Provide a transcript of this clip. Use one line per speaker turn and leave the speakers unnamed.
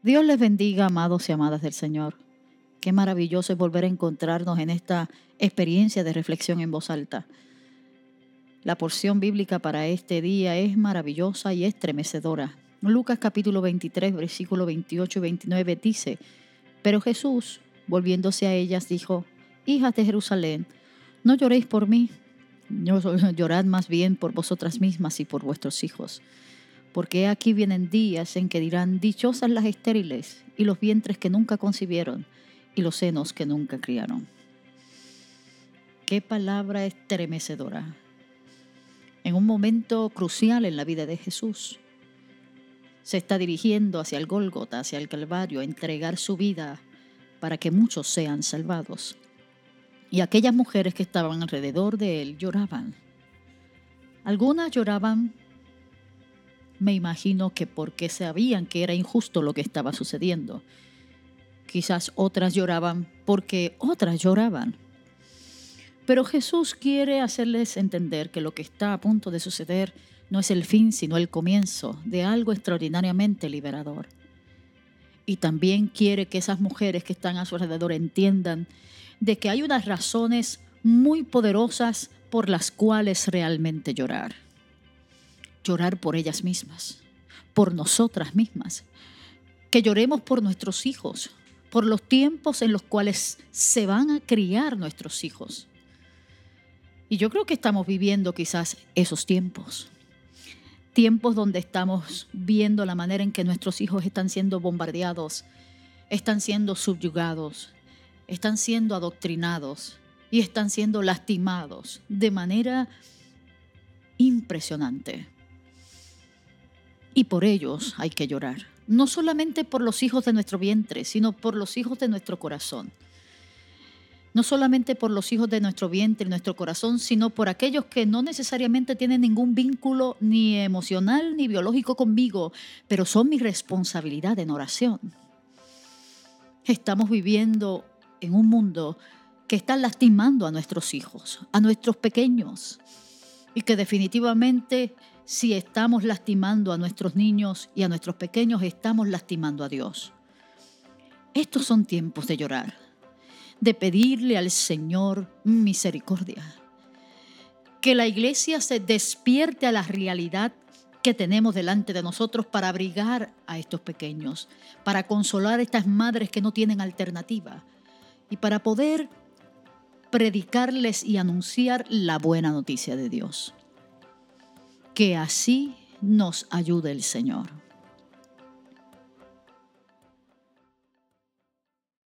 Dios les bendiga, amados y amadas del Señor. Qué maravilloso es volver a encontrarnos en esta experiencia de reflexión en voz alta. La porción bíblica para este día es maravillosa y estremecedora. Lucas capítulo 23, versículo 28 y 29 dice, Pero Jesús, volviéndose a ellas, dijo, Hijas de Jerusalén, no lloréis por mí, llorad más bien por vosotras mismas y por vuestros hijos porque aquí vienen días en que dirán, dichosas las estériles y los vientres que nunca concibieron y los senos que nunca criaron. Qué palabra estremecedora. En un momento crucial en la vida de Jesús, se está dirigiendo hacia el Gólgota, hacia el Calvario, a entregar su vida para que muchos sean salvados. Y aquellas mujeres que estaban alrededor de él lloraban. Algunas lloraban me imagino que porque sabían que era injusto lo que estaba sucediendo. Quizás otras lloraban porque otras lloraban. Pero Jesús quiere hacerles entender que lo que está a punto de suceder no es el fin, sino el comienzo de algo extraordinariamente liberador. Y también quiere que esas mujeres que están a su alrededor entiendan de que hay unas razones muy poderosas por las cuales realmente llorar llorar por ellas mismas, por nosotras mismas, que lloremos por nuestros hijos, por los tiempos en los cuales se van a criar nuestros hijos. Y yo creo que estamos viviendo quizás esos tiempos. Tiempos donde estamos viendo la manera en que nuestros hijos están siendo bombardeados, están siendo subyugados, están siendo adoctrinados y están siendo lastimados de manera impresionante y por ellos hay que llorar. No solamente por los hijos de nuestro vientre, sino por los hijos de nuestro corazón. No solamente por los hijos de nuestro vientre y nuestro corazón, sino por aquellos que no necesariamente tienen ningún vínculo ni emocional ni biológico conmigo, pero son mi responsabilidad en oración. Estamos viviendo en un mundo que está lastimando a nuestros hijos, a nuestros pequeños, y que definitivamente si estamos lastimando a nuestros niños y a nuestros pequeños, estamos lastimando a Dios. Estos son tiempos de llorar, de pedirle al Señor misericordia. Que la iglesia se despierte a la realidad que tenemos delante de nosotros para abrigar a estos pequeños, para consolar a estas madres que no tienen alternativa y para poder predicarles y anunciar la buena noticia de Dios. Que así nos ayude el Señor.